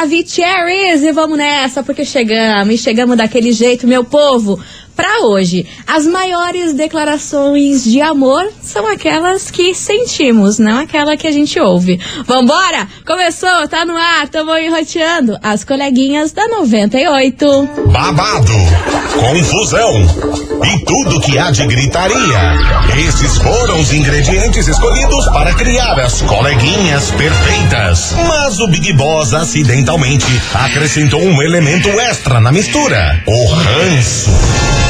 Maravicheries! E vamos nessa, porque chegamos, e chegamos daquele jeito, meu povo para hoje. As maiores declarações de amor são aquelas que sentimos, não aquela que a gente ouve. Vambora? Começou, tá no ar, tamo enroteando as coleguinhas da 98. Babado, confusão e tudo que há de gritaria. Esses foram os ingredientes escolhidos para criar as coleguinhas perfeitas. Mas o Big Boss acidentalmente acrescentou um elemento extra na mistura: o ranço.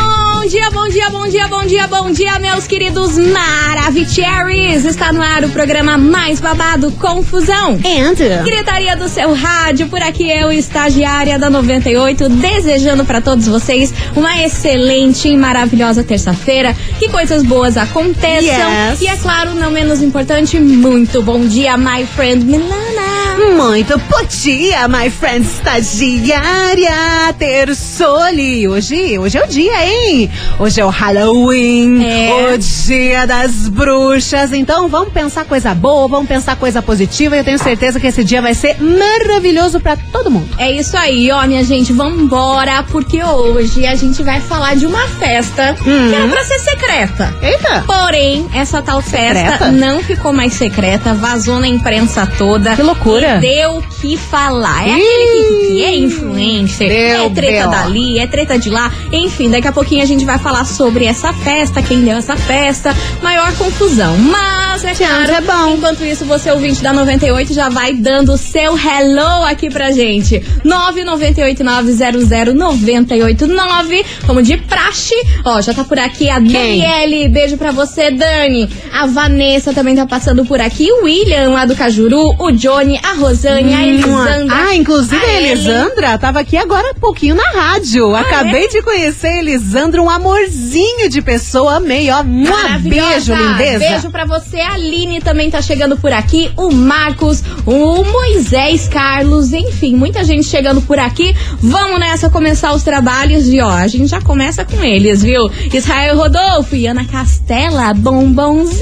Bom dia, bom dia, bom dia, bom dia, bom dia, meus queridos Maravicheries! Está no ar o programa mais babado Confusão. And Gritaria do seu rádio, por aqui eu, estagiária da 98, desejando para todos vocês uma excelente e maravilhosa terça-feira. Que coisas boas aconteçam. Yes. E é claro, não menos importante, muito bom dia, my friend Milana. muito bom dia, my friend estagiária Tersoli. Hoje, hoje é o dia, hein? Hoje é o Halloween, É. o dia das bruxas. Então vamos pensar coisa boa, vamos pensar coisa positiva. E eu tenho certeza que esse dia vai ser maravilhoso pra todo mundo. É isso aí, ó, minha gente, vambora, porque hoje a gente vai falar de uma festa que era pra ser secreta. Eita! Porém, essa tal festa Secreta? não ficou mais secreta, vazou na imprensa toda. Que loucura. Deu o que falar. É aquele que, que é influencer, Deu é treta dali, é treta de lá. Enfim, daqui a pouquinho a gente vai falar sobre essa festa, quem deu essa festa, maior confusão. Mas, é claro, é bom. enquanto isso, você ouvinte da 98 já vai dando o seu hello aqui pra gente. 998900989, como de praxe. Ó, já tá por aqui a Daniele, beijo pra você, Dani. A Vanessa também tá passando por aqui. O William lá do Cajuru, o Johnny, a Rosane, a Elisandra. Ah, inclusive a, a. Elisandra tava aqui agora há pouquinho na rádio. Ah, Acabei de conhecer a Elisandra, um amorzinho de pessoa. Amei, ó. Um beijo, lindeza. Beijo pra você. A Aline também tá chegando por aqui. O Marcos, o Moisés Carlos, enfim, muita gente chegando por aqui. Vamos nessa começar os trabalhos e ó, a gente já começa com eles, viu? Israel Rodolfo e Ana Castela, bombonzinho.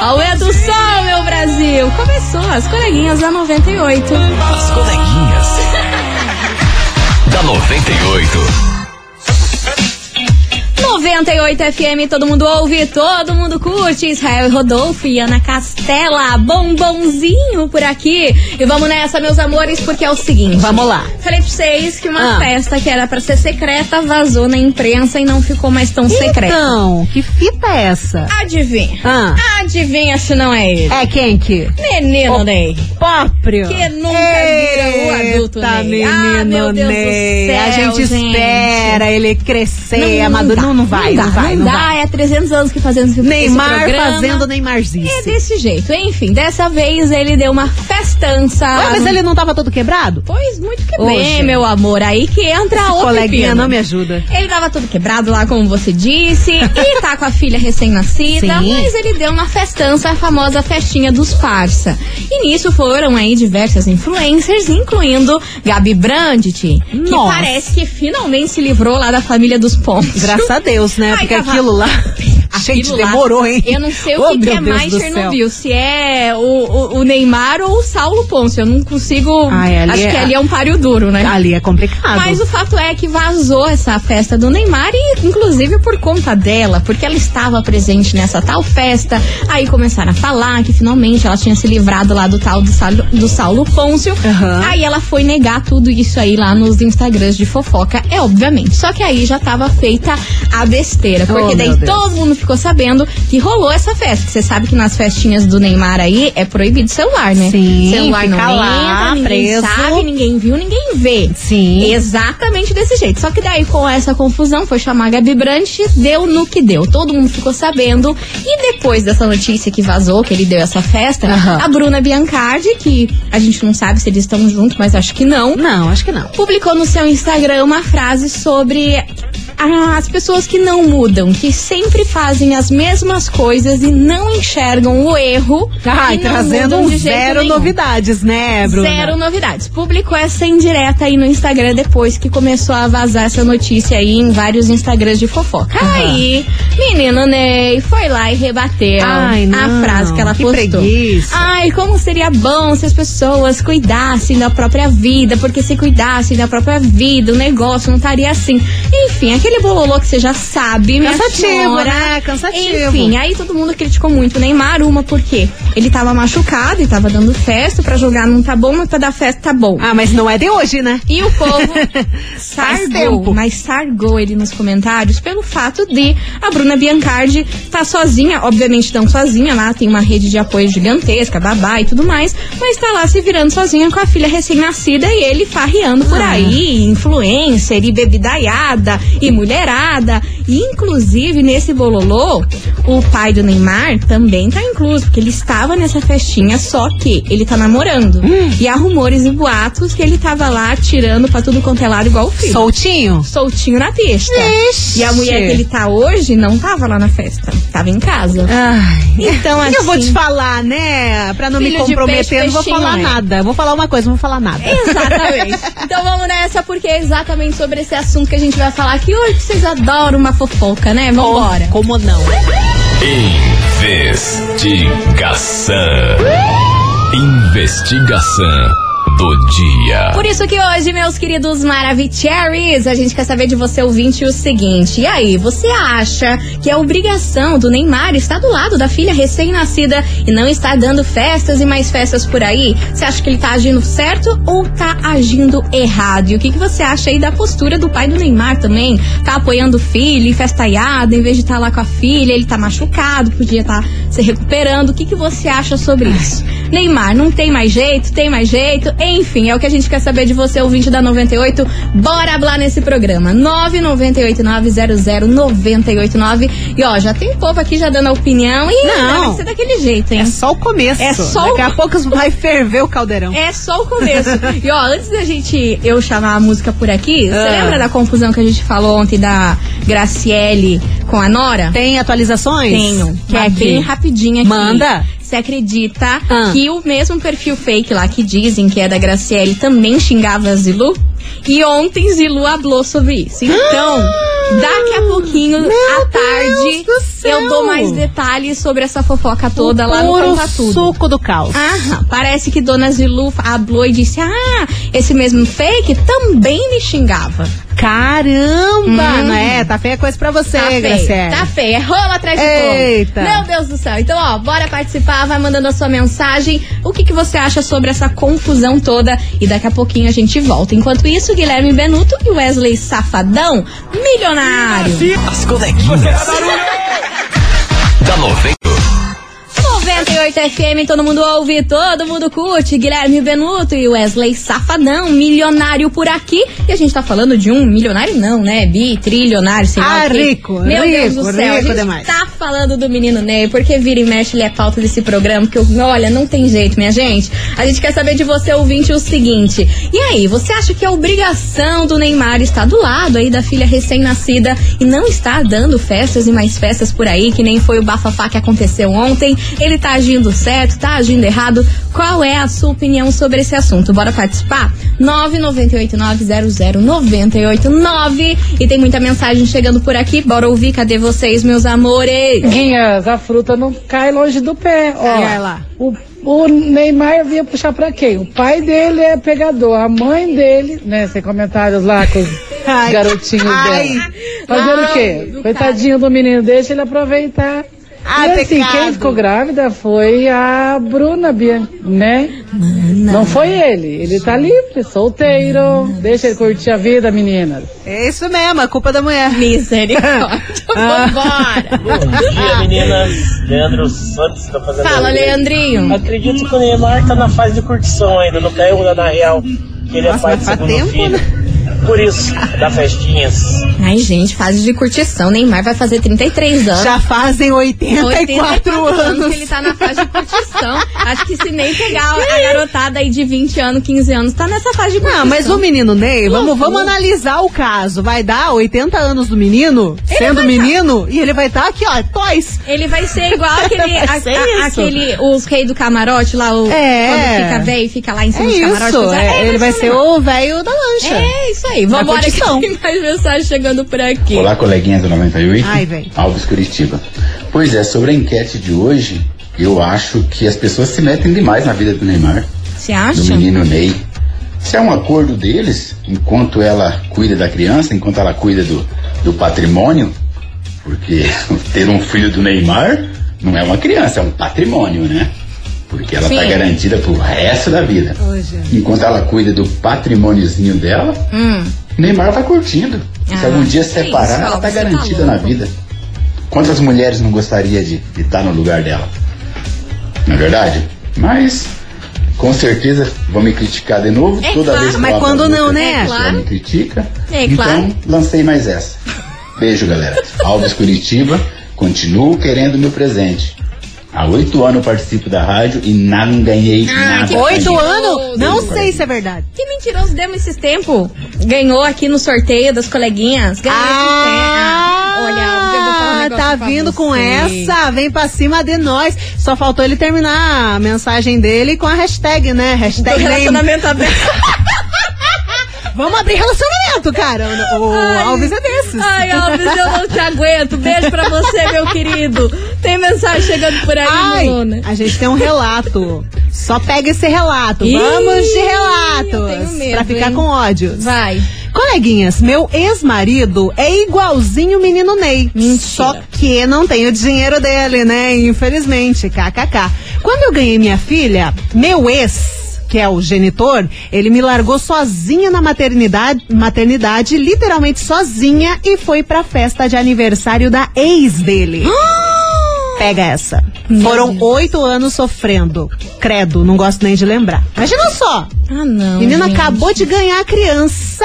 Ao é do sol, meu Brasil. Começou as coleguinhas da 98. As coleguinhas. da 98. 98 FM, todo mundo ouve, todo mundo curte. Israel Rodolfo e Ana Castela, bombonzinho por aqui. E vamos nessa, meus amores, porque é o seguinte. Vamos lá. Falei pra vocês que uma Ah. festa que era pra ser secreta vazou na imprensa e não ficou mais tão secreta. Então, que fita é essa? Adivinha? Ah. Adivinha se não é ele? É quem que? Menino Ney. Próprio. Que nunca vira o adulto Ney. menino Ah, meu Deus do Ney. A céu, gente, gente. espera ele crescer, amadurecer. Não, não vai, não, dá, vai, não não dá. vai. É 300 anos que fazendo esse Neymar programa. fazendo Neymarzice. É desse jeito. Enfim, dessa vez ele deu uma festança. Ué, mas ele não tava todo quebrado? Pois muito que Ô, bem, meu amor. Aí que entra Esse outro coleguinha pepino. não me ajuda. Ele tava todo quebrado lá, como você disse, e tá com a filha recém-nascida, mas ele deu uma festança, a famosa festinha dos parça. E nisso foram aí diversas influencers, incluindo Gabi Brandt, que Nossa. parece que finalmente se livrou lá da família dos pontos. Graças a Deus, né? Ai, Porque aquilo lá. Aquilo Gente, demorou, hein? Eu não sei o Oh, que, que é Deus mais. Chernobyl, se é o, o, o Neymar ou o Saulo Ponce. Eu não consigo. Ai, acho é- que ali é um páreo duro, né? Ali é complicado. Mas o fato é que vazou essa festa do Neymar e inclusive por conta dela, porque ela estava presente nessa tal festa. Aí começaram a falar que finalmente ela tinha se livrado lá do tal do Saulo, do Saulo Pôncio. Aham. Aí ela foi negar tudo isso aí lá nos Instagrams de fofoca, é obviamente. Só que aí já estava feita a besteira, porque Oh, daí todo mundo ficou sabendo que rolou essa festa. Você sabe que nas festinhas do Neymar aí é proibido celular, né? Sim, celular não fica lá, entra, ninguém preso. sabe, ninguém viu, ninguém vê. Sim. Exatamente desse jeito. Só que daí, com essa confusão, foi chamar a Gabi Brandt, deu no que deu. Todo mundo ficou sabendo. E depois dessa notícia que vazou, que ele deu essa festa, Aham. a Bruna Biancardi, que a gente não sabe se eles estão juntos, mas acho que não, Não, acho que não. publicou no seu Instagram uma frase sobre as pessoas que não mudam, que sempre fazem as mesmas coisas e não enxergam o erro. Ai, e não trazendo jeito zero nenhum. novidades, né, Bruna? Zero novidades. Publicou essa indireta aí no Instagram depois que começou a vazar essa notícia aí em vários Instagrams de fofoca. Aí, menino Ney foi lá e rebateu Ai, a não, frase que ela que postou. preguiça. Ai, como seria bom se as pessoas cuidassem da própria vida, porque se cuidassem da própria vida, o negócio não estaria assim. Enfim, aquele bololô que você já sabe, minha Cansativo, senhora. né? Cansativo. Enfim, aí todo mundo criticou muito o Neymar, uma porque ele tava machucado e tava dando festa pra jogar não tá bom, mas pra dar festa tá bom. Ah, mas não é de hoje, né? E o povo sargou, mas sargou ele nos comentários pelo fato de a Bruna Biancardi tá sozinha, obviamente não sozinha, lá tem uma rede de apoio gigantesca, babá e tudo mais, mas tá lá se virando sozinha com a filha recém-nascida e ele farreando por Ah. aí, influencer e bebidaiada e mulherada. E, inclusive, nesse bololô, o pai do Neymar também tá incluso, porque ele estava nessa festinha, só que ele tá namorando. Hum. E há rumores e boatos que ele tava lá tirando pra tudo quanto é lado igual o filho. Soltinho? Soltinho na pista. Ixi. E a mulher que ele tá hoje não tava lá na festa, tava em casa. Ai. Então, assim. eu vou te falar, né? Pra não me comprometer, peixe, não vou falar né? nada. Vou falar uma coisa, não vou falar nada. Exatamente. então vamos nessa, porque é exatamente sobre esse assunto que a gente vai falar aqui hoje. Vocês adoram uma fofoca, né? Vambora. Como não? Investigação. Investigação do dia. Por isso que hoje, meus queridos Maravicheries, a gente quer saber de você, ouvinte, o seguinte. E aí, você acha que a obrigação do Neymar estar do lado da filha recém-nascida e não estar dando festas e mais festas por aí? Você acha que ele tá agindo certo ou tá agindo errado? E o que, que você acha aí da postura do pai do Neymar também? Tá apoiando o filho em festaiada, em vez de estar lá com a filha, ele tá machucado, podia estar se recuperando. O que, que você acha sobre isso? Neymar, não tem mais jeito, tem mais jeito. Enfim, é o que a gente quer saber de você, ouvinte da 98. Bora hablar nesse programa. 998900989. E ó, já tem povo aqui já dando a opinião. E Não. deve ser daquele jeito, hein? É só o começo. É só o- Daqui a pouco vai ferver o caldeirão. É só o começo. e ó, antes da gente eu chamar a música por aqui, você Ah. lembra da confusão que a gente falou ontem da Graciele com a Nora? Tem atualizações? Tenho, que é bem rapidinho aqui. Manda. Você acredita Ah. que o mesmo perfil fake lá que dizem que é da Graciele também xingava a Zilu? E ontem Zilu hablou sobre isso. Então, daqui a pouquinho, à tarde, do eu dou mais detalhes sobre essa fofoca toda lá no Conta Tudo. suco do caos. Aham, parece que Dona Zilu hablou e disse: Ah, esse mesmo fake também me xingava. Caramba! Não é? Tá feia coisa pra você, Tá Graciela. tá feio. É rola atrás de Eita. Meu Deus do céu. Então, ó, bora participar, vai mandando a sua mensagem. O que, que você acha sobre essa confusão toda? E daqui a pouquinho a gente volta. Enquanto isso, Guilherme Benuto e Wesley Safadão, milionário. As coleguinhas. da 98. 98 FM, todo mundo ouve, todo mundo curte. Guilherme Benuto e Wesley Safadão, milionário por aqui. E a gente tá falando de um milionário, não, né? Bi, trilionário, sei lá. Ah, rico, Meu Deus rico, do céu. a rico gente demais. tá falando do menino Ney, porque vira e mexe ele é pauta desse programa. Que eu, olha, não tem jeito, minha gente. A gente quer saber de você, ouvinte, o seguinte. E aí, você acha que a obrigação do Neymar está do lado aí da filha recém-nascida e não está dando festas e mais festas por aí, que nem foi o bafafá que aconteceu ontem? Ele tá agindo certo, tá agindo errado? Qual é a sua opinião sobre esse assunto? Bora participar? 998900989 e tem muita mensagem chegando por aqui. Bora ouvir, cadê vocês, meus amores? Guinhas, a fruta não cai longe do pé. Ó, lá. O, o Neymar vinha puxar pra quem? O pai dele é pegador, a mãe dele, né? Sem comentários lá com os Ai. garotinhos Ai. dela. Fazendo o quê? Coitadinho do menino, deixa ele aproveitar. Ai, e assim, pecado. quem ficou grávida foi a Bruna, Bian- né? Não foi ele. Ele tá livre, solteiro. Deixa ele curtir a vida, meninas. É isso mesmo, a culpa da mulher. Misericórdia. Vambora. Bom dia, meninas. Leandro Santos tá fazendo. Fala, Leandrinho. Acredito que o Neymar tá na fase de curtição ainda, não caiu na real que ele é Nossa, pai mas do faz segundo tempo, filho. né? Por isso, dá festinhas. Ai, gente, fase de curtição. Neymar vai fazer 33 anos. Já fazem 84, anos. que ele tá na fase de curtição. Acho que se nem pegar a garotada aí de 20 anos, 15 anos, tá nessa fase de curtição. Não, mas o menino Ney, vamos, vamos analisar o caso. Vai dar 80 anos do menino, sendo vai menino, e ele vai estar aqui, ó, toys. Ele vai ser igual aquele, Vai a- ser a- isso. aquele os reis do camarote lá, o, É. quando fica velho e fica lá em É cima dos camarotes. isso, coisa- é, ele vai ser o velho da lancha. É isso aí. Vambora que curtição. tem mais mensagem chegando por aqui. Olá, coleguinhas do 98. Ai, vem. Alves Curitiba. Pois é, sobre a enquete de hoje, eu acho que as pessoas se metem demais na vida do Neymar, Você do acha? menino Ney. Se é um acordo deles, enquanto ela cuida da criança, enquanto ela cuida do, do patrimônio, porque ter um filho do Neymar não é uma criança, é um patrimônio, né? Porque ela está garantida pro resto da vida. Hoje. Enquanto ela cuida do patrimôniozinho dela, Hum. Neymar vai curtindo. Ah, Se algum dia que separar, isso, ela tá você tá garantida louco. na vida. Quantas mulheres não gostaria de estar no lugar dela? Não é verdade? Mas, com certeza, vão me criticar de novo. É Toda claro, vez que mas quando não, né? É claro. me critica. É então, claro. lancei mais essa. Beijo, galera. Alves Curitiba, continuo querendo meu presente. Há oito anos eu participo da rádio e não ganhei Ah, nada. Oito anos? Não sei se é verdade. Que mentiroso demos esses tempos. Ganhou aqui no sorteio das coleguinhas. Ganhou. Ah, Olha, eu vou falar um negócio tá vindo com essa, vem pra cima de nós. Só faltou ele terminar a mensagem dele com a hashtag, né? Do Hashtag nem- relacionamento aberto. Vamos abrir relacionamento, cara. O, o Ai. Alves é desses. Ai, Alves, eu não te aguento. Beijo pra você, meu querido. Tem mensagem chegando por aí, Ai, Luna. a gente tem um relato. Só pega esse relato. Ih, Vamos de relatos. medo, pra ficar hein? com ódios. Vai. Coleguinhas, meu ex-marido é igualzinho o menino Ney. Mentira. Só que não tem o dinheiro dele, né? Infelizmente, kkk. Quando eu ganhei minha filha, meu ex, que é o genitor, ele me largou sozinha na maternidade, maternidade, literalmente sozinha, e foi pra festa de aniversário da ex dele. Pega essa. Meu Foram Deus. oito anos sofrendo. Credo, não gosto nem de lembrar. Imagina só. Ah, não. Menina gente. acabou de ganhar a criança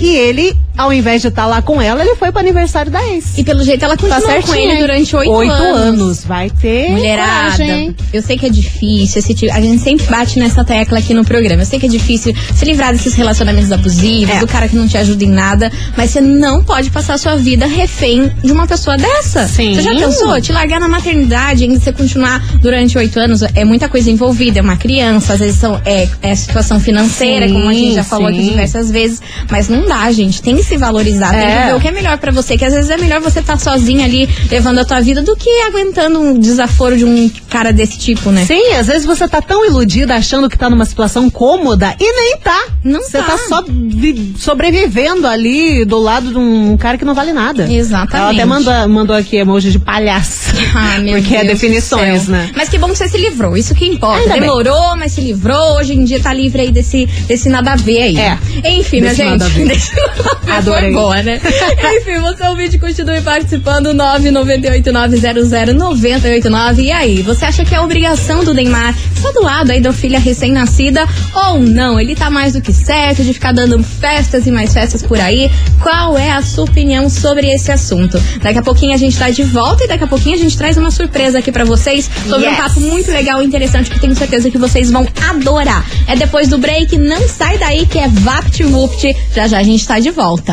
e ele, ao invés de estar lá com ela, ele foi pro aniversário da ex. E pelo jeito ela continuou com certinho, ele hein? durante oito, Oito anos. anos. Vai ter. Mulherada, coragem, eu sei que é difícil, esse tipo- a gente sempre bate nessa tecla aqui no programa. Eu sei que é difícil se livrar desses relacionamentos abusivos, É. do cara que não te ajuda em nada, mas você não pode passar a sua vida refém de uma pessoa dessa. Sim. Você já pensou? Te largar na maternidade, ainda você continuar durante oito anos, é muita coisa envolvida, é uma criança, às vezes são, é, é situação financeira, Sim, como a gente já falou aqui sim. diversas vezes, mas não dá, gente. Tem que se valorizar, tem É. que ver o que é melhor pra você, que às vezes é melhor você estar sozinha ali levando a tua vida do que aguentando um desaforo de um cara desse tipo, né? Sim, às vezes você tá tão iludida achando que tá numa situação cômoda e nem tá. Não Você tá. tá só vi- sobrevivendo ali do lado de um cara que não vale nada. Exatamente. Ela até mandou, mandou aqui emoji de palhaço. Ah, meu Porque é Deus do definições, né? Mas que bom que você se livrou, isso que importa. Ainda bem. Demorou, mas se livrou. Hoje em dia tá livre aí desse, desse nada a ver aí. É. Enfim, minha gente. nada a ver. Desse nada a ver Adorei. Foi boa, né? Enfim, você ouvinte, continue participando. 998900989. E aí, você acha que é obrigação do Neymar estar do lado aí da filha recém-nascida ou não? Ele tá mais do que certo de ficar dando festas e mais festas por aí? Qual é a sua opinião sobre esse assunto? Daqui a pouquinho a gente tá de volta e daqui a pouquinho a gente traz uma surpresa aqui pra vocês sobre um Yes. papo muito legal e interessante que tenho certeza que vocês vão adorar. É depois do break, não sai daí que é VaptVupt. Já já a gente tá de volta.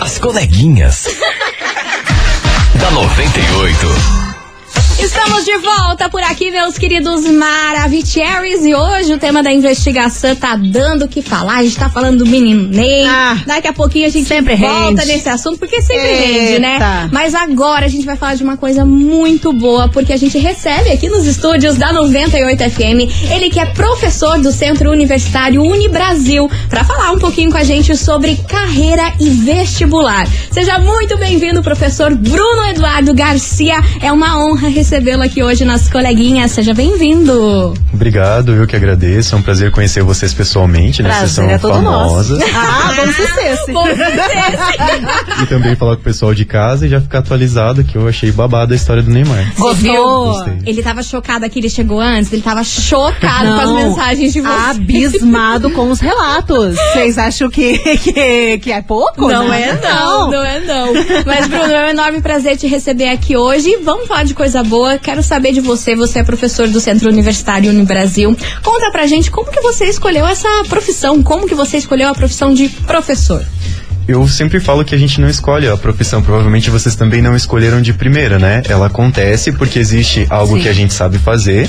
As coleguinhas. da 98. Estamos de volta por aqui, meus queridos Maravicheries. E hoje o tema da investigação tá dando o que falar. A gente tá falando do menino Ney. Ah, Daqui a pouquinho a gente sempre volta rende. nesse assunto, porque sempre Eita. rende, né? Mas agora a gente vai falar de uma coisa muito boa, porque a gente recebe aqui nos estúdios da 98 FM ele que é professor do Centro Universitário Unibrasil, pra falar um pouquinho com a gente sobre carreira e vestibular. Seja muito bem-vindo, professor Bruno Eduardo Garcia. É uma honra recebê-lo recebê-lo aqui hoje nas coleguinhas. Seja bem-vindo. Obrigado, eu que agradeço. É um prazer conhecer vocês pessoalmente, né? Vocês são é famosas. nosso. Ah, vamos sucesso. Bom sucesso. E também falar com o pessoal de casa e já ficar atualizado, que eu achei babado a história do Neymar. Gostou? Gostei. Ele tava chocado aqui, ele chegou antes, ele tava chocado com as Não, mensagens de vocês. Abismado com os relatos. Vocês acham que, que, que é pouco? Não né? é não, não é não. Mas, Bruno, é um enorme prazer te receber aqui hoje. Vamos falar de coisa boa. Quero saber de você. Você é professor do Centro Universitário Unibrasil. Conta pra gente como que você escolheu essa profissão. Como que você escolheu a profissão de professor? Eu sempre falo que a gente não escolhe a profissão. Provavelmente vocês também não escolheram de primeira, né? Ela acontece porque existe algo Sim. que a gente sabe fazer,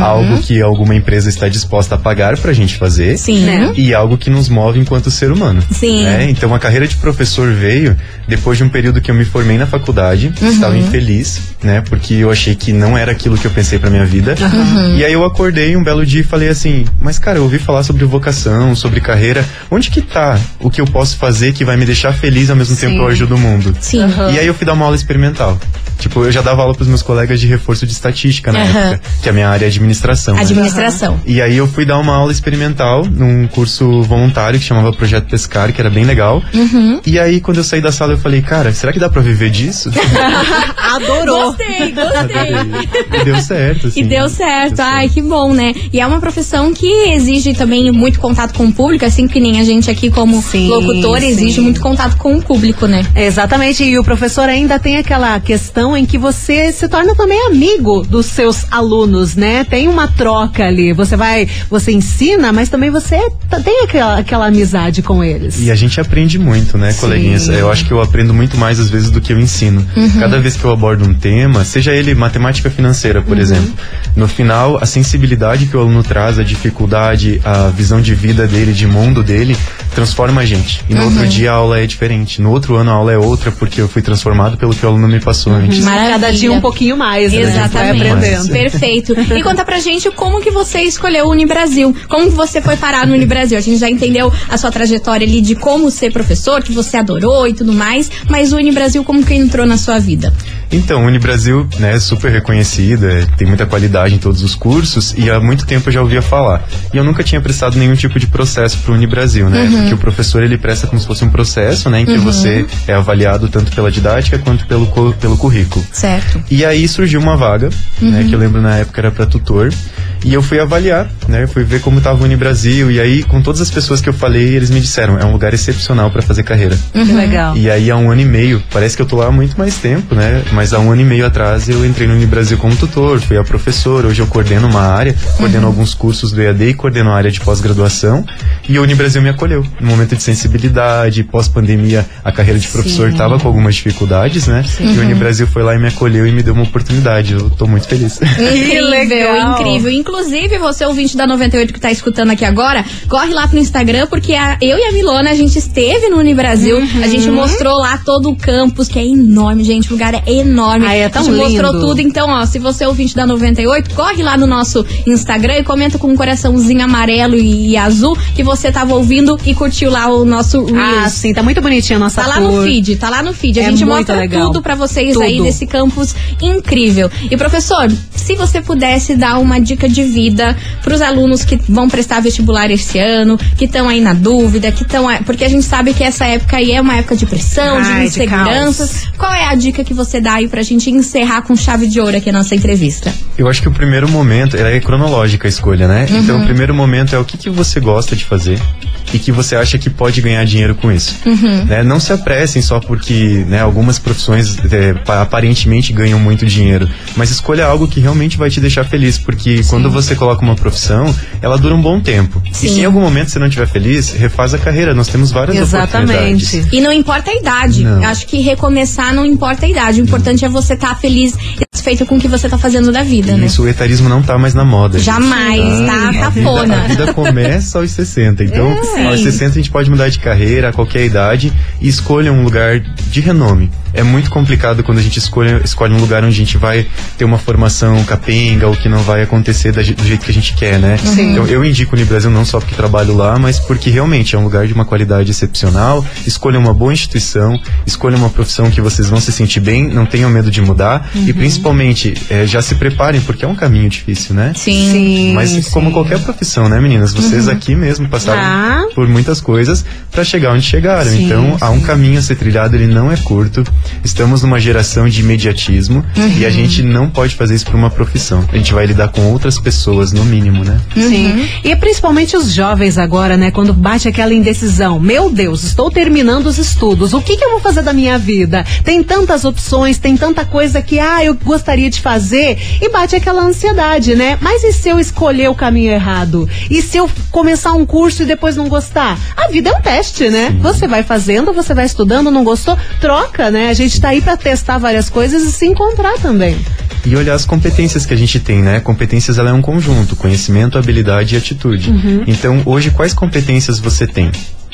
algo que alguma empresa está disposta a pagar pra gente fazer. Sim. Né? E algo que nos move enquanto ser humano. Sim. né? Então a carreira de professor veio depois de um período que eu me formei na faculdade, Uhum. estava infeliz, né? Porque eu achei que não era aquilo que eu pensei pra minha vida. Uhum. E aí eu acordei um belo dia e falei assim: "Mas cara, eu ouvi falar sobre vocação, sobre carreira. Onde que tá o que eu posso fazer que vai me deixar feliz ao mesmo tempo eu ajudo o mundo?" Sim. E aí eu fui dar uma aula experimental. Tipo, eu já dava aula pros meus colegas de reforço de estatística na Aham. época, que a minha área é administração. né? Administração. E aí eu fui dar uma aula experimental num curso voluntário que chamava Projeto Pescar, que era bem legal. Uhum. E aí quando eu saí da sala eu falei, cara, será que dá pra viver disso? Adorou. Gostei, gostei. e deu certo, assim. E deu certo. Deu Ai, que bom, né? E é uma profissão que exige também muito contato com o público, assim que nem a gente aqui como Sim, locutor sim. Exige muito contato com o público, né? Exatamente, e o professor ainda tem aquela questão em que você se torna também amigo dos seus alunos, né? Tem uma troca ali. Você vai, você ensina, mas também você tem aquela, aquela amizade com eles. E a gente aprende muito, né, coleguinhas? Eu acho que eu aprendo muito mais às vezes do que eu ensino. Cada vez que eu abordo um tema, seja ele matemática financeira, por exemplo, no final, a sensibilidade que o aluno traz, a dificuldade, a visão de vida dele, de mundo dele, transforma a gente. E no outro dia a aula é diferente. No outro ano a aula é outra, porque eu fui transformado pelo que o aluno me passou antes. Maravilha. Cada dia um pouquinho mais, né? Exatamente. Aprendendo. Perfeito. E conta pra gente como que você escolheu o Unibrasil. Como que você foi parar no Unibrasil? A gente já entendeu a sua trajetória ali de como ser professor, que você adorou e tudo mais, mas o Unibrasil como que entrou na sua vida? Então, o Unibrasil né, é super reconhecido, é, tem muita qualidade em todos os cursos e há muito tempo eu já ouvia falar. E eu nunca tinha prestado nenhum tipo de processo para o Unibrasil, né? Porque o professor ele presta como se fosse um processo, né? Em que você é avaliado tanto pela didática quanto pelo, pelo currículo. Certo. E aí surgiu uma vaga, né, que eu lembro na época era para tutor, e eu fui avaliar, né, eu fui ver como tava o Unibrasil, e aí com todas as pessoas que eu falei, eles me disseram, é um lugar excepcional para fazer carreira. Que legal. E aí há um ano e meio, parece que eu tô lá há muito mais tempo, né? Mas há um ano e meio atrás eu entrei no Unibrasil como tutor, fui a professor, hoje eu coordeno uma área, coordeno alguns cursos do EAD e coordeno a área de pós-graduação. E o Unibrasil me acolheu. No momento de sensibilidade, pós-pandemia, a carreira de professor estava com algumas dificuldades, né? E o Unibrasil foi lá e me acolheu e me deu uma oportunidade. Eu tô muito feliz. Incrível, legal. incrível. Inclusive, você ouvinte da 98 que tá escutando aqui agora, corre lá pro Instagram, porque a- eu e a Milona, a gente esteve no Unibrasil, a gente Uhum. mostrou lá todo o campus, que é enorme, gente, o lugar é enorme. Ai, é tão a gente mostrou lindo. tudo, então, ó, se você é ouvinte da 98, corre lá no nosso Instagram e comenta com um coraçãozinho amarelo e, azul que você tava ouvindo e curtiu lá o nosso Ah, Reels. sim, tá muito bonitinha a nossa Tá lá no feed, tá lá no feed. A É gente mostra legal. tudo pra vocês aí Tudo. desse campus incrível. E professor, se você pudesse dar uma dica de vida pros alunos que vão prestar vestibular esse ano, que estão aí na dúvida, que estão porque a gente sabe que essa época aí é uma época de pressão, Ai, de de inseguranças. Qual é a dica que você dá aí pra gente encerrar com chave de ouro aqui a nossa entrevista? Eu acho que o primeiro momento, ela é cronológica a escolha, né? Então o primeiro momento é o que, que você gosta de fazer e que você acha que pode ganhar dinheiro com isso. Né? Não se apressem só porque né, algumas profissões é, pa- aparentemente ganham muito dinheiro, mas escolha algo que realmente vai te deixar feliz, porque quando você coloca uma profissão, ela dura um bom tempo. E Sim. se em algum momento você não estiver feliz, refaz a carreira. Nós temos várias oportunidades. Exatamente. E não importa a idade. Não. Acho que recomeçar não importa a idade. O importante é você estar feliz e satisfeito com o que você tá fazendo da vida, né? Isso, o etarismo não tá mais na moda. gente. Jamais, tá A vida, a cafona. vida começa aos 60. Então, É. aos 60 a gente pode mudar de carreira a qualquer idade e escolha um lugar de renome. É muito complicado quando a gente escolhe, escolhe um lugar onde a gente vai ter uma formação capenga ou que não vai acontecer da do jeito que a gente quer, né? Então, eu indico o Unibrasil não só porque trabalho lá, mas porque realmente é um lugar de uma qualidade excepcional. Escolha uma boa instituição, escolha uma profissão que vocês vão se sentir bem, não tenham medo de mudar e principalmente é, já se preparem, porque é um caminho difícil, né? Sim. Sim, Mas sim. como qualquer profissão, né, meninas? Vocês aqui mesmo passaram Ah. por muitas coisas para chegar onde chegaram. Sim, então, há um caminho a ser trilhado, ele não é curto. Estamos numa geração de imediatismo e a gente não pode fazer isso por uma profissão. A gente vai lidar com outras pessoas, no mínimo, né? Sim. E principalmente os jovens agora, né? Quando bate aquela indecisão. Meu Deus, estou terminando os estudos. O que, que eu vou fazer da minha vida? Tem tantas opções, tem tanta coisa que, ah, eu gostaria de fazer. E bate aquela ansiedade, né? Mas e se eu escolher o caminho errado? E se eu começar um curso e depois não gostar? A vida é um teste, né? Você vai fazendo, você vai estudando, não gostou? Troca, né? A gente tá aí pra testar várias coisas e se encontrar também. E olhar as competências que a gente tem, né? Competências ela é um conjunto, conhecimento, habilidade e atitude. Uhum. Então, hoje quais competências você tem?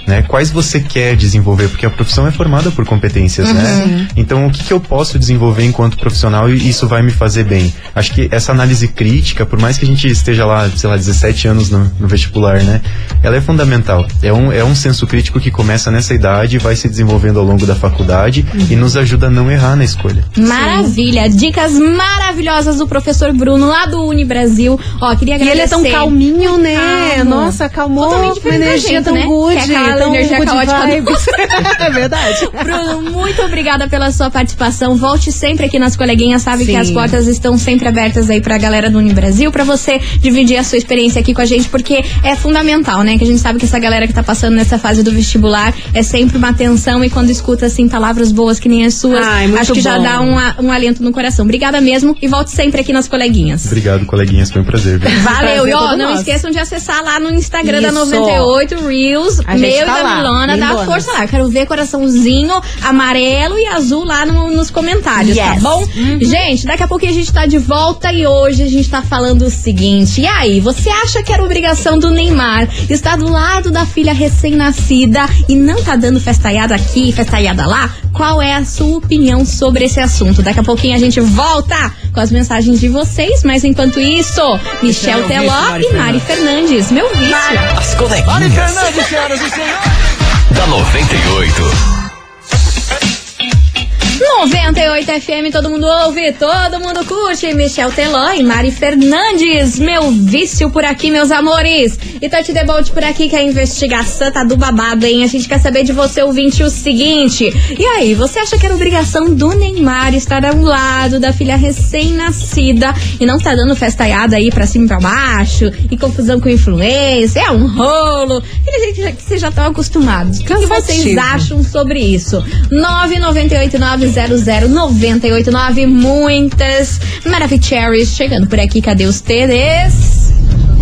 Né? Quais você quer desenvolver? Porque a profissão é formada por competências, né? Então, o que, que eu posso desenvolver enquanto profissional e isso vai me fazer bem? Acho que essa análise crítica, por mais que a gente esteja lá, sei lá, 17 anos no, no vestibular, né? Ela é fundamental. É um, é um senso crítico que começa nessa idade e vai se desenvolvendo ao longo da faculdade e nos ajuda a não errar na escolha. Maravilha. Dicas maravilhosas do professor Bruno lá do Uni Brasil. Ó, queria E agradecer. ele é tão calminho, né? Calmo. Nossa, calmou. Totalmente Uma energia gente, tão né? good. Que é aquela tão energia caótica do- vibes. é verdade. Bruno, muito obrigada pela sua participação. Volte sempre aqui nas coleguinhas, sabe Sim. que as portas estão sempre abertas aí pra galera do Unibrasil, pra você dividir a sua experiência aqui com a gente, porque é fundamental, né? Que a gente sabe que essa galera que tá passando nessa fase do vestibular é sempre uma atenção e quando escuta, assim, palavras boas que nem as suas, Ai, muito acho que já bom. dá um, um alento no coração. Obrigada mesmo e volte sempre aqui nas coleguinhas. Obrigado, coleguinhas. Foi um prazer. viu? Valeu, Prazer e ó, não nosso. esqueçam de acessar lá no Instagram da Isso. 98 Reels, meu tá da Milona, dá força lá. Eu quero ver coraçãozinho amarelo e azul lá no- nos comentários, tá Yes. bom? Gente, daqui a pouquinho a gente tá de volta e hoje a gente tá falando o seguinte. E aí, você acha que era obrigação do Neymar estar do lado da filha recém-nascida e não tá dando festaiada aqui, festaiada lá? Qual é a sua opinião sobre esse assunto? Daqui a pouquinho a gente volta com as mensagens de vocês, mas enquanto isso, Michel Teló e Mari Fernandes, meu vício. As coleguinhas. Da 98. 98 FM, todo mundo ouve, todo mundo curte. Michel Teló e Mari Fernandes, meu vício por aqui, meus amores. E Tati Debolt por aqui, que a investigação tá do babado, hein? A gente quer saber de você, ouvinte, o seguinte. E aí, você acha que era obrigação do Neymar estar ao lado da filha recém-nascida e não tá dando festaiada aí pra cima e pra baixo e confusão com influência? É um rolo. Que vocês já estão acostumados. O que vocês acham sobre isso? 998900989 muitas Maravicheries chegando por aqui. Cadê os TDs?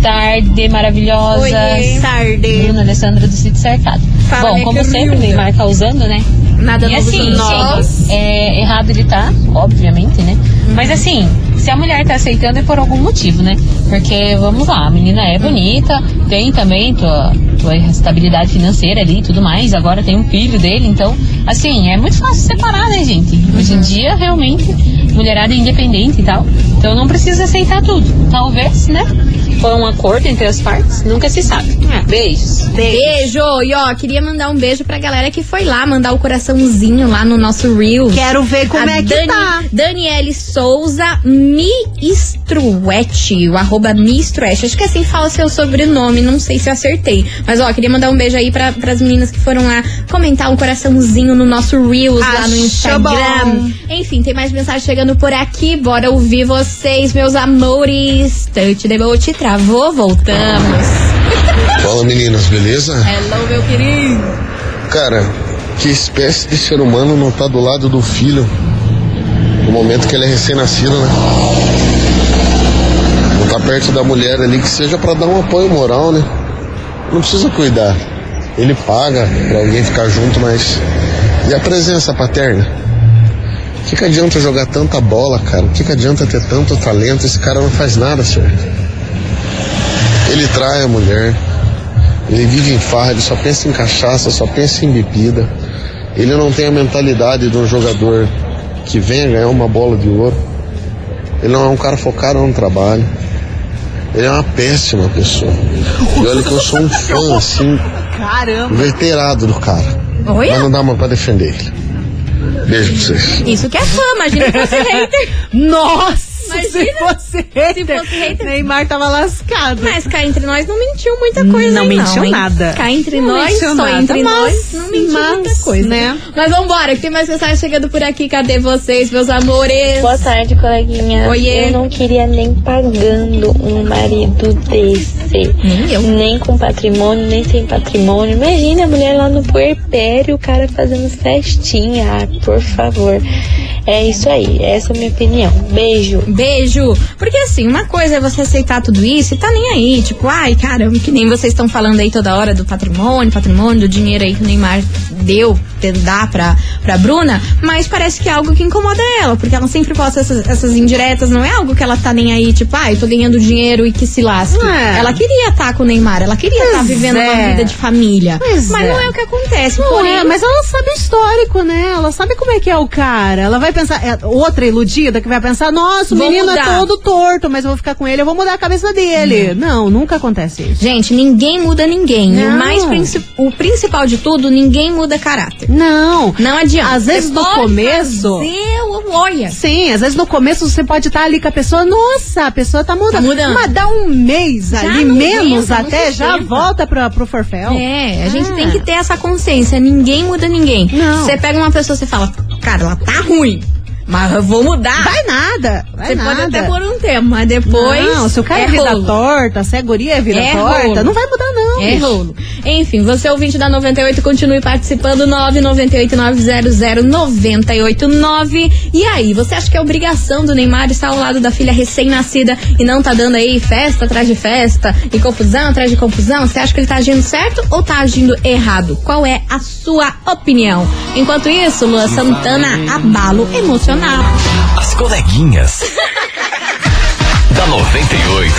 tarde, maravilhosas. Oiê. Tarde. Bruna Alessandra do Sítio Cercado. Fala, Bom, como sempre, Neymar causando, né? Nada E novo assim, nós. é errado ele tá, obviamente, né? Mas assim, se a mulher tá aceitando é por algum motivo, né? Porque, vamos lá, a menina é bonita, tem também tua, tua estabilidade financeira ali e tudo mais, agora tem um filho dele, então, assim, é muito fácil separar, né, gente? Hoje em dia, realmente, mulherada é independente e tal, então não precisa aceitar tudo. Talvez, né? Foi um acordo entre as partes, nunca se sabe. Beijos. Beijo! E ó, queria mandar um beijo pra galera que foi lá mandar o coraçãozinho lá no nosso Reels. Quero ver como A é que Dani, tá. Daniele Souza Mistruete, o arroba Mistruete. Acho que assim fala seu sobrenome, não sei se eu acertei. Mas ó, queria mandar um beijo aí pra, pras meninas que foram lá comentar um coraçãozinho no nosso Reels lá no Instagram. bom. Enfim, tem mais mensagem chegando por aqui. Bora ouvir vocês, meus amores. Touch the boat, travou, voltamos. Fala meninas, beleza? Hello, meu querido. Cara, que espécie de ser humano não tá do lado do filho no momento que ele é recém-nascido, né? Não tá perto da mulher ali que seja pra dar um apoio moral, né? Não precisa cuidar. Ele paga pra alguém ficar junto, mas. E a presença paterna? O que, que adianta jogar tanta bola, cara? O que, que adianta ter tanto talento? Esse cara não faz nada certo. Ele trai a mulher, ele vive em farra, ele só pensa em cachaça, só pensa em bebida. Ele não tem a mentalidade de um jogador que venha ganhar uma bola de ouro. Ele não é um cara focado no trabalho. Ele é uma péssima pessoa. E olha que eu sou um fã, assim, Caramba. veterado do cara. Oi? Mas não dá mais pra defender ele. Beijo pra vocês. Isso que é fã, imagina se fosse hater. Nossa! Se Imagina fosse hater, fosse hater. Neymar tava lascado. Mas cá entre nós não mentiu muita coisa, Não aí mentiu hein? nada. Cá entre Não nós, só nada, entre mas- nós, não mentiu mas, muita coisa. né? Mas vambora, que tem mais mensagem chegando por aqui. Cadê vocês, meus amores? Boa tarde, coleguinha. Oiê. Eu não queria nem pagando um marido desse. Nem eu. Nem com patrimônio, nem sem patrimônio. Imagina a mulher lá no puerpério, o cara fazendo festinha. Ah, por favor. É isso aí. Essa é a minha opinião. Beijo. Beijo. Porque assim, uma coisa é você aceitar tudo isso e tá nem aí. Tipo, ai, caramba, que nem vocês estão falando aí toda hora do patrimônio, patrimônio, do dinheiro aí que o Neymar deu, dá pra, pra Bruna. Mas parece que é algo que incomoda ela, porque ela sempre posta essas, essas indiretas. Não é algo que ela tá nem aí, tipo, ai, tô ganhando dinheiro e que se lasque. É. Ela queria estar com o Neymar, ela queria estar Pois vivendo uma é. vida de família. Pois mas é. não é o que acontece. Não porém, é, mas ela sabe o histórico, né? Ela sabe como é que é o cara. Ela vai pensar, é outra iludida que vai pensar, nossa, o Vou menino mudar. é todo torto, mas eu vou ficar com ele, eu vou mudar a cabeça dele. Não, nunca acontece isso. Gente, ninguém muda ninguém. E o Não. mais o principal de tudo, ninguém muda caráter. Não. Não adianta. Às vezes Você no começo- fazer olha. Sim, às vezes no começo você pode estar ali com a pessoa, nossa, a pessoa tá mudando. Tá mudando. Mas dá um mês Já ali, não menos não até, já sustenta. volta pra, pro forféu. É, a gente Ah. tem que ter essa consciência. Ninguém muda ninguém. Não. Você pega uma pessoa e você fala, cara, ela tá ruim, mas eu vou mudar. Vai nada, vai Você nada. pode até por um tempo, mas depois. Não, se o cara é, é vida rolo. torta, se a guria é vida É torta, rolo. não vai mudar não. É bicho. rolo. Enfim, você ouvinte da 98, continue participando. 998-900-989. E aí, você acha que é obrigação do Neymar estar ao lado da filha recém-nascida e não tá dando aí festa atrás de festa e confusão atrás de confusão? Você acha que ele tá agindo certo ou tá agindo errado? Qual é a sua opinião? Enquanto isso, Lua Santana, abalo emocional. As coleguinhas. da 98.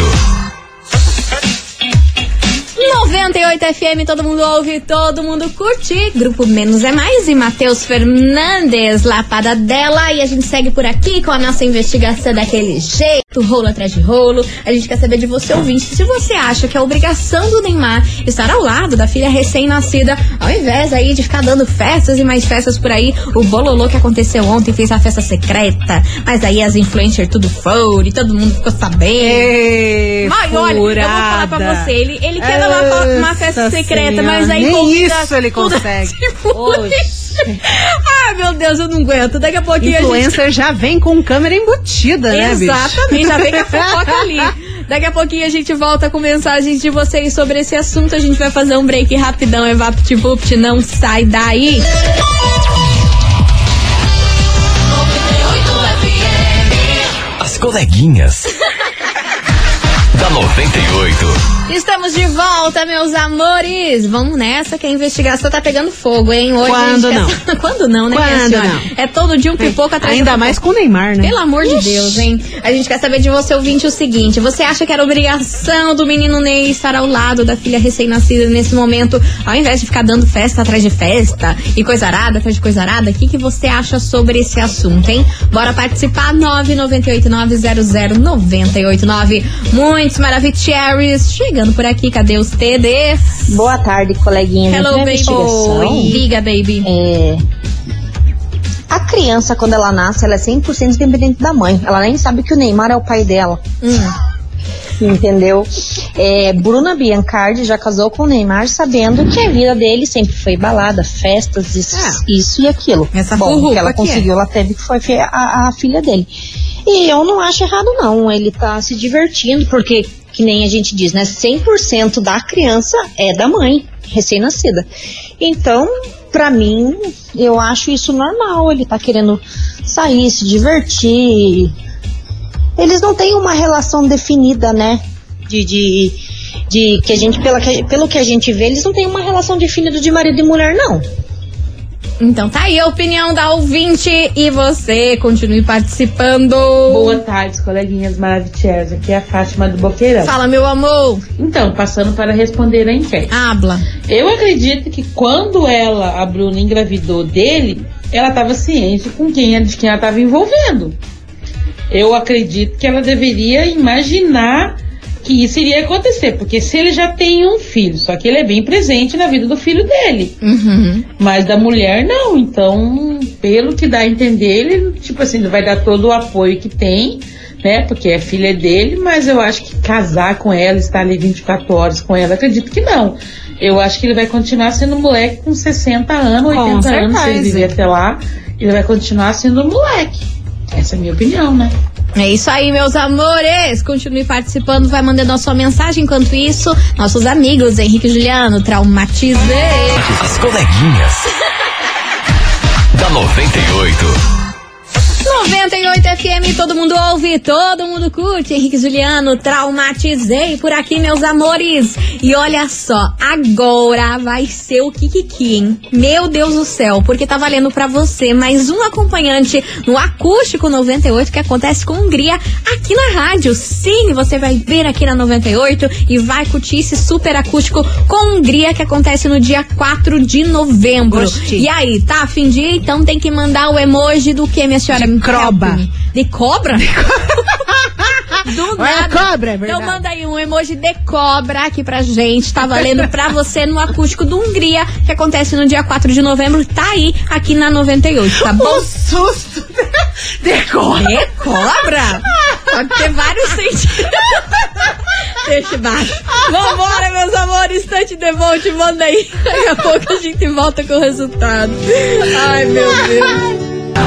98 FM, todo mundo ouve, todo mundo curte. Grupo Menos é Mais e Matheus Fernandes, Lapada dela. E a gente segue por aqui com a nossa investigação daquele jeito, rolo atrás de rolo. A gente quer saber de você, ouvinte, se você acha que é obrigação do Neymar estar ao lado da filha recém-nascida, ao invés aí de ficar dando festas e mais festas por aí. O bololô que aconteceu ontem fez a festa secreta, mas aí as influencers tudo foram e todo mundo ficou sabendo. Ei, Mas olha, eu vou falar pra você, ele, ele quer dar uma, uma Nossa secreta, Senhora, mas aí nem convida isso ele consegue. Ai, Ah, meu Deus, eu não aguento. Daqui a pouquinho a gente... Influencer já vem com câmera embutida, né, bicho? Exatamente, já vem com a fofoca ali. Daqui a pouquinho a gente volta com mensagens de vocês sobre esse assunto. A gente vai fazer um break rapidão, EvaptVupt, não sai daí. As coleguinhas. Da 98. Estamos de volta, meus amores. Vamos nessa que a investigação tá pegando fogo, hein? Hoje Quando não? Quando não, né, Quando não? É todo dia um pipoco atrás Ainda da mais com o Neymar, né? Pelo amor de Deus, hein? A gente quer saber de você, ouvinte, o seguinte: você acha que era obrigação do menino Ney estar ao lado da filha recém-nascida nesse momento, ao invés de ficar dando festa atrás de festa e coisa arada atrás de coisa arada? O que, que você acha sobre esse assunto, hein? Bora participar? 998900989. Muitos maravilhosos chegando por aqui. Cadê os TDs? Boa tarde, coleguinha. Hello, baby. Oi. Diga, baby. É, a criança, quando ela nasce, ela é 100% dependente da mãe. Ela nem sabe que o Neymar é o pai dela. Hum. Entendeu? É, Bruna Biancardi já casou com o Neymar sabendo que a vida dele sempre foi balada, festas, isso, isso e aquilo. Essa Bom, que ela é. conseguiu, ela teve que foi a, a filha dele. E eu não acho errado, não. Ele tá se divertindo, porque, que nem a gente diz, né? 100% da criança é da mãe, recém-nascida. Então, pra mim, eu acho isso normal. Ele tá querendo sair, se divertir. Eles não têm uma relação definida, né? De, de, de que a gente, pela, pelo que a gente vê, eles não têm uma relação definida de marido e mulher, não. Então tá aí a opinião da ouvinte e você continue participando. Boa tarde, coleguinhas maravilhosas. Aqui é a Fátima do Boqueirão. Fala, meu amor. Então, passando para responder a enquete. Habla. Eu acredito que quando ela, a Bruna, engravidou dele, ela estava ciente com quem, de quem ela estava envolvendo. Eu acredito que ela deveria imaginar que isso iria acontecer, porque se ele já tem um filho, só que ele é bem presente na vida do filho dele, Uhum. mas da mulher não, então pelo que dá a entender, ele, tipo assim, ele vai dar todo o apoio que tem, né? Porque é filha dele, mas eu acho que casar com ela, estar ali 24 horas com ela, acredito que não. Eu acho que ele vai continuar sendo moleque com 60 anos, Com 80 anos, se ele viver até lá, ele vai continuar sendo moleque. Essa é a minha opinião, né? É isso aí, meus amores. Continue participando, vai mandando a sua mensagem. Enquanto isso, nossos amigos Henrique e Juliano, traumatizei. As coleguinhas. da 98. 98 FM, todo mundo ouve, todo mundo curte. Henrique Juliano, traumatizei por aqui, meus amores. E olha só, agora vai ser o Kikiki, hein? Meu Deus do céu, porque tá valendo pra você mais um acompanhante no Acústico 98 que acontece com Hungria aqui na rádio. Sim, você vai ver aqui na 98 e vai curtir esse super acústico com Hungria que acontece no dia 4 de novembro. Gostei. E aí, tá a fim de ir? Então tem que mandar o emoji do que, minha senhora? De croba. De cobra? Do a nada. cobra, é Então verdade. manda aí um emoji de cobra aqui pra gente. Tá valendo pra você no acústico do Hungria, que acontece no dia 4 de novembro. Tá aí, aqui na 98, tá bom? O susto de cobra. De cobra? Pode ter vários sentidos. Deixa baixo. Vambora, meus amores. Instante de volte, manda aí. Daqui a pouco a gente volta com o resultado. Ai, meu Deus.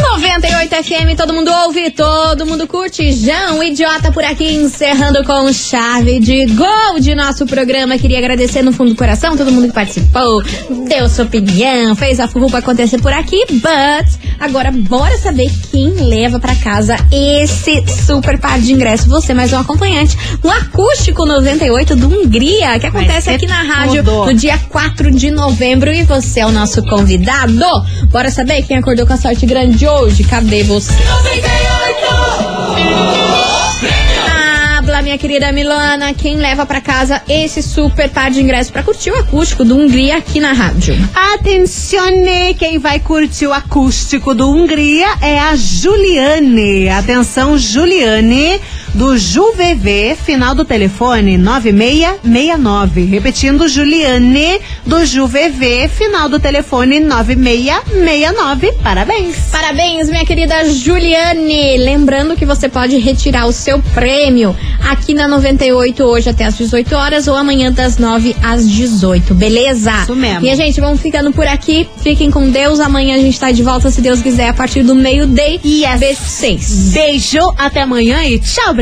98 FM, todo mundo ouve, todo mundo curte. João Idiota por aqui, encerrando com chave de gol de nosso programa. Queria agradecer no fundo do coração todo mundo que participou, deu sua opinião, fez a furupa acontecer por aqui. But agora bora saber quem leva pra casa esse super par de ingresso. Você mais um acompanhante no Acústico 98 do Hungria, que acontece aqui na rádio tudo. no dia 4 de novembro e você é o nosso convidado. Bora saber quem acordou com a sorte grande hoje? Cadê você? Habla, minha querida Milana, quem leva pra casa esse super par de ingressos pra curtir o acústico do Hungria aqui na rádio? Atencione, quem vai curtir o acústico do Hungria é a Juliane. Atenção, Juliane, do JuVV, final do telefone 9669. Repetindo, Juliane, do JuVV, final do telefone 9669. Parabéns. Parabéns, minha querida Juliane. Lembrando que você pode retirar o seu prêmio aqui na 98 hoje até às 18 horas ou amanhã das 9 às 18, beleza? Isso mesmo. Minha gente, vamos ficando por aqui. Fiquem com Deus. Amanhã a gente tá de volta, se Deus quiser, a partir do meio-day. Yes. Beijo pra vocês. Beijo, até amanhã e tchau,